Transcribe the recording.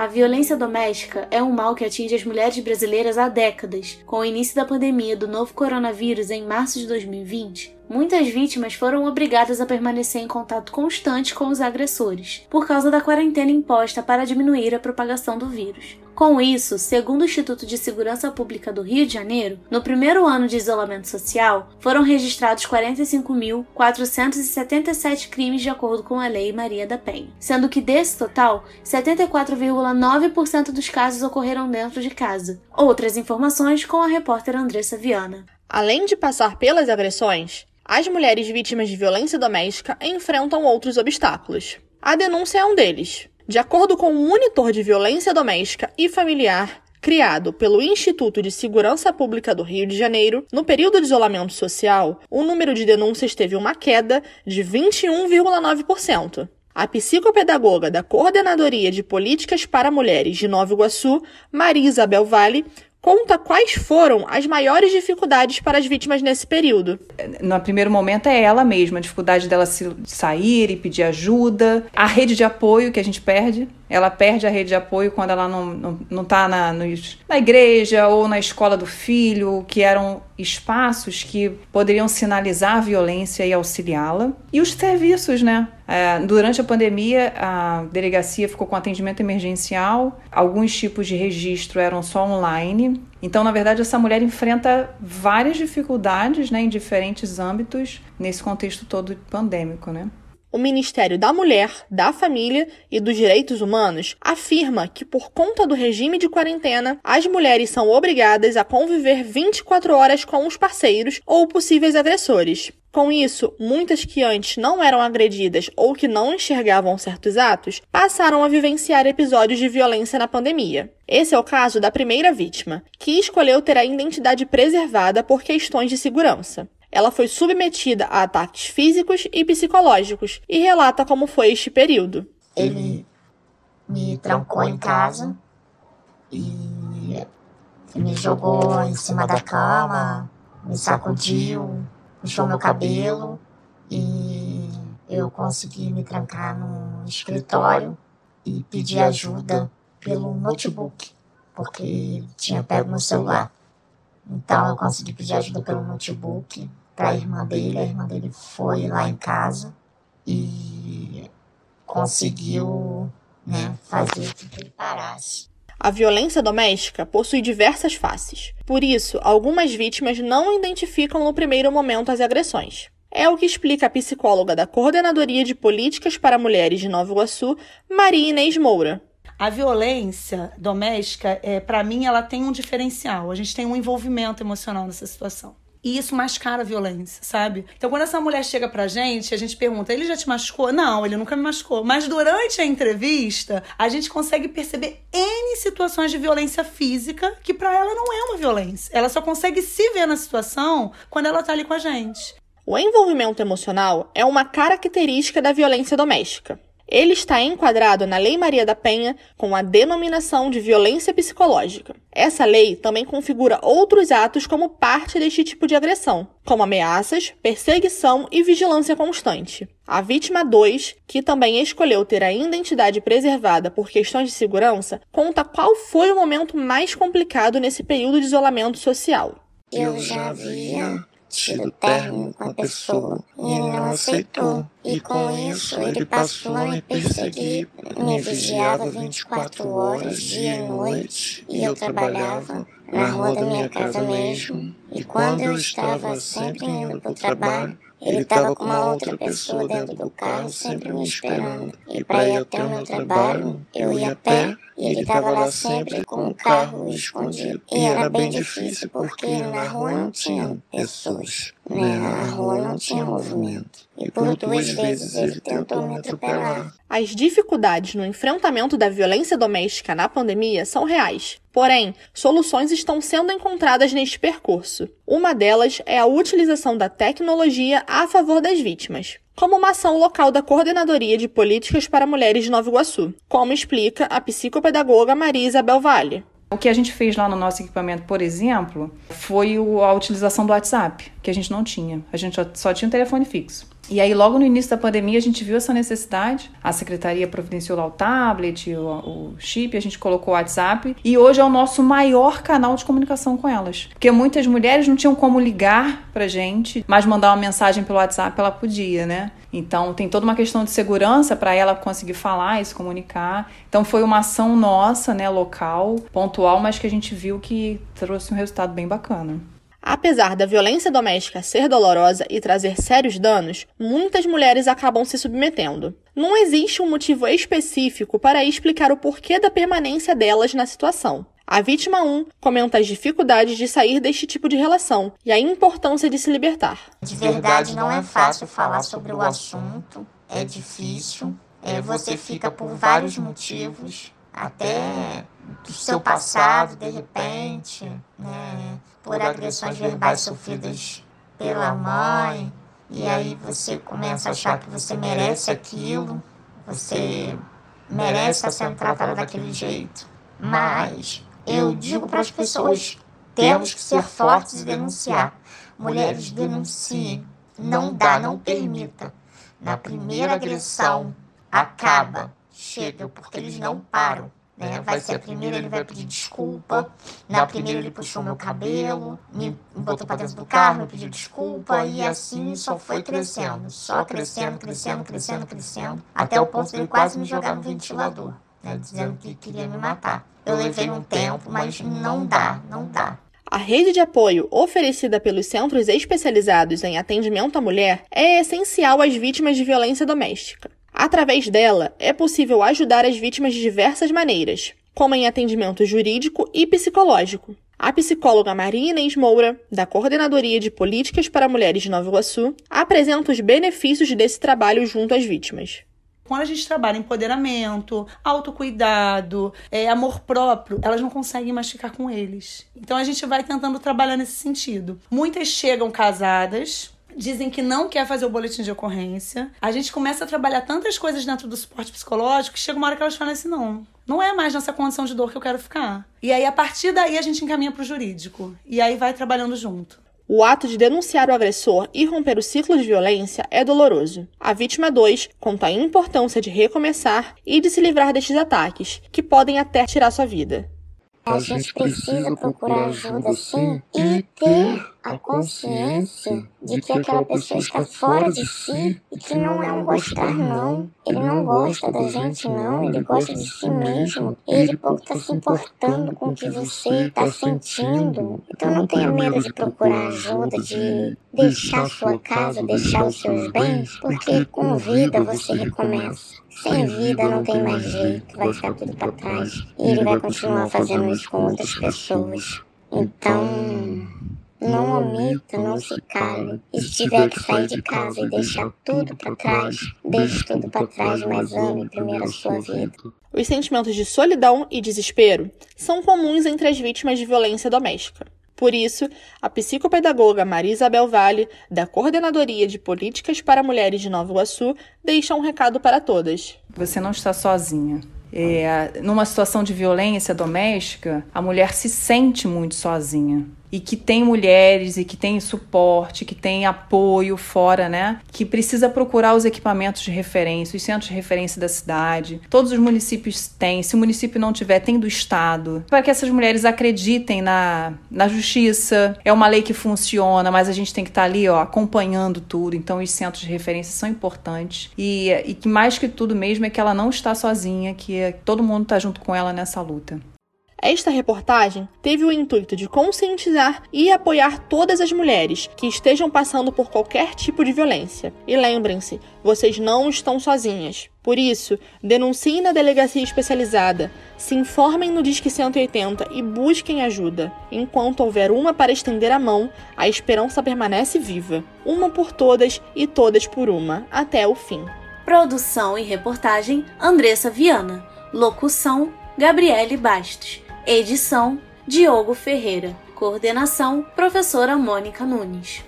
A violência doméstica é um mal que atinge as mulheres brasileiras há décadas. Com o início da pandemia do novo coronavírus em março de 2020, muitas vítimas foram obrigadas a permanecer em contato constante com os agressores, por causa da quarentena imposta para diminuir a propagação do vírus. Com isso, segundo o Instituto de Segurança Pública do Rio de Janeiro, no primeiro ano de isolamento social, foram registrados 45.477 crimes de acordo com a Lei Maria da Penha, sendo que desse total, 74,9% dos casos ocorreram dentro de casa. Outras informações com a repórter Andressa Viana. Além de passar pelas agressões, as mulheres vítimas de violência doméstica enfrentam outros obstáculos. A denúncia é um deles. De acordo com o monitor de violência doméstica e familiar, criado pelo Instituto de Segurança Pública do Rio de Janeiro, no período de isolamento social, o número de denúncias teve uma queda de 21,9%. A psicopedagoga da Coordenadoria de Políticas para Mulheres de Nova Iguaçu, Maria Isabel Vale, conta quais foram as maiores dificuldades para as vítimas nesse período. No primeiro momento é ela mesma, a dificuldade dela se sair e pedir ajuda, a rede de apoio que a gente perde. Ela perde a rede de apoio quando ela não, não, não tá na, na igreja ou na escola do filho, que eram espaços que poderiam sinalizar a violência e auxiliá-la. E os serviços, né? É, durante a pandemia, a delegacia ficou com atendimento emergencial, alguns tipos de registro eram só online. Então, na verdade, essa mulher enfrenta várias dificuldades né, em diferentes âmbitos nesse contexto todo pandêmico, né? O Ministério da Mulher, da Família e dos Direitos Humanos afirma que, por conta do regime de quarentena, as mulheres são obrigadas a conviver 24 horas com os parceiros ou possíveis agressores. Com isso, muitas que antes não eram agredidas ou que não enxergavam certos atos passaram a vivenciar episódios de violência na pandemia. Esse é o caso da primeira vítima, que escolheu ter a identidade preservada por questões de segurança. Ela foi submetida a ataques físicos e psicológicos e relata como foi este período. Ele me trancou em casa e me jogou em cima da cama, me sacudiu, puxou meu cabelo e eu consegui me trancar no escritório e pedir ajuda pelo notebook, porque tinha pego meu celular. Então eu consegui pedir ajuda pelo notebook para a irmã dele. A irmã dele foi lá em casa e conseguiu né, fazer com que ele parasse. A violência doméstica possui diversas faces. Por isso, algumas vítimas não identificam no primeiro momento as agressões. É o que explica a psicóloga da Coordenadoria de Políticas para Mulheres de Nova Iguaçu, Maria Inês Moura. A violência doméstica, é, para mim, ela tem um diferencial. A gente tem um envolvimento emocional nessa situação. E isso mascara a violência, sabe? Então, quando essa mulher chega pra gente, a gente pergunta: ele já te machucou? Não, ele nunca me machucou. Mas durante a entrevista, a gente consegue perceber N situações de violência física que para ela não é uma violência. Ela só consegue se ver na situação quando ela tá ali com a gente. O envolvimento emocional é uma característica da violência doméstica. Ele está enquadrado na Lei Maria da Penha com a denominação de violência psicológica. Essa lei também configura outros atos como parte deste tipo de agressão, como ameaças, perseguição e vigilância constante. A vítima 2, que também escolheu ter a identidade preservada por questões de segurança, conta qual foi o momento mais complicado nesse período de isolamento social. Eu já havia tido término com a pessoa e ele não aceitou. E com isso ele passou a me perseguir, me vigiava 24 horas, dia e noite, e eu trabalhava na rua da minha casa mesmo. E quando eu estava sempre indo para o trabalho, ele estava com uma outra pessoa dentro do carro, sempre me esperando. E para ir até o meu trabalho, eu ia a pé e ele estava lá sempre com o carro escondido. E era bem difícil porque na rua não tinha pessoas, né? A rua não tinha movimento. E por duas vezes ele tentou me atropelar. As dificuldades no enfrentamento da violência doméstica na pandemia são reais. Porém, soluções estão sendo encontradas neste percurso. Uma delas é a utilização da tecnologia a favor das vítimas como uma ação local da Coordenadoria de Políticas para Mulheres de Nova Iguaçu, como explica a psicopedagoga Maria Isabel Vale. O que a gente fez lá no nosso equipamento, por exemplo, foi a utilização do WhatsApp, que a gente não tinha. A gente só tinha um telefone fixo. E aí, logo no início da pandemia, a gente viu essa necessidade. A secretaria providenciou lá o tablet, o, o chip, a gente colocou o WhatsApp. E hoje é o nosso maior canal de comunicação com elas. Porque muitas mulheres não tinham como ligar pra gente, mas mandar uma mensagem pelo WhatsApp ela podia, né? Então, tem toda uma questão de segurança para ela conseguir falar e se comunicar. Então, foi uma ação nossa, né, local, pontual, mas que a gente viu que trouxe um resultado bem bacana. Apesar da violência doméstica ser dolorosa e trazer sérios danos, muitas mulheres acabam se submetendo. Não existe um motivo específico para explicar o porquê da permanência delas na situação. A vítima 1 comenta as dificuldades de sair deste tipo de relação e a importância de se libertar. De verdade, não é fácil falar sobre o assunto, é difícil. É, você fica por vários motivos, até do seu passado, de repente, né? Por agressões verbais sofridas pela mãe, e aí você começa a achar que você merece aquilo, você merece estar sendo tratada daquele jeito. Mas eu digo para as pessoas: temos que ser fortes e denunciar. Mulheres, denunciem. Não dá, não permita. Na primeira agressão, acaba. Chega, porque eles não param. Né? Vai ser a primeira, ele vai pedir desculpa. Na primeira, ele puxou meu cabelo, me botou para dentro do carro, me pediu desculpa. E assim só foi crescendo. Só crescendo, crescendo, crescendo, crescendo. Até o ponto de ele quase me jogar no ventilador, né? dizendo que queria me matar. Eu levei um tempo, mas não dá, não dá. A rede de apoio oferecida pelos centros especializados em atendimento à mulher é essencial às vítimas de violência doméstica. Através dela, é possível ajudar as vítimas de diversas maneiras, como em atendimento jurídico e psicológico. A psicóloga Maria Inês Moura, da Coordenadoria de Políticas para Mulheres de Nova Iguaçu, apresenta os benefícios desse trabalho junto às vítimas. Quando a gente trabalha empoderamento, autocuidado, é, amor próprio, elas não conseguem mais ficar com eles. Então a gente vai tentando trabalhar nesse sentido. Muitas chegam casadas, dizem que não quer fazer o boletim de ocorrência. A gente começa a trabalhar tantas coisas dentro do suporte psicológico que chega uma hora que elas falam assim: não, não é mais nessa condição de dor que eu quero ficar. E aí, a partir daí, a gente encaminha para o jurídico. E aí vai trabalhando junto. O ato de denunciar o agressor e romper o ciclo de violência é doloroso. A vítima 2 conta a importância de recomeçar e de se livrar destes ataques, que podem até tirar sua vida. A gente precisa procurar ajuda sim e ter a consciência de que aquela pessoa está fora de si e que não é um gostar, não. Ele não gosta da gente, não. Ele gosta de si mesmo. Ele pouco está se importando com o que você está sentindo. Então não tenha medo de procurar ajuda, de deixar sua casa, deixar os seus bens, porque com vida você recomeça. Sem vida não tem mais jeito, vai ficar tudo para trás. E ele vai continuar fazendo isso com outras pessoas. Então, não omita, não se cale. E se tiver que sair de casa e deixar tudo para trás, deixe tudo para trás, mas ame primeiro a sua vida. Os sentimentos de solidão e desespero são comuns entre as vítimas de violência doméstica. Por isso, a psicopedagoga Maria Isabel Vale, da Coordenadoria de Políticas para Mulheres de Nova Iguaçu, deixa um recado para todas. Você não está sozinha. É, numa situação de violência doméstica, a mulher se sente muito sozinha e que tem mulheres e que tem suporte, que tem apoio fora, né? Que precisa procurar os equipamentos de referência, os centros de referência da cidade. Todos os municípios têm. Se o município não tiver, tem do Estado. Para que essas mulheres acreditem na, na justiça. É uma lei que funciona, mas a gente tem que estar tá ali, ó, acompanhando tudo. Então, os centros de referência são importantes. E, e que mais que tudo mesmo é que ela não está sozinha, que todo mundo está junto com ela nessa luta. Esta reportagem teve o intuito de conscientizar e apoiar todas as mulheres que estejam passando por qualquer tipo de violência. E lembrem-se, vocês não estão sozinhas. Por isso, denunciem na delegacia especializada, se informem no Disque 180 e busquem ajuda. Enquanto houver uma para estender a mão, a esperança permanece viva. Uma por todas e todas por uma, até o fim. Produção e reportagem: Andressa Viana. Locução: Gabriele Bastos. Edição: Diogo Ferreira. Coordenação: Professora Mônica Nunes.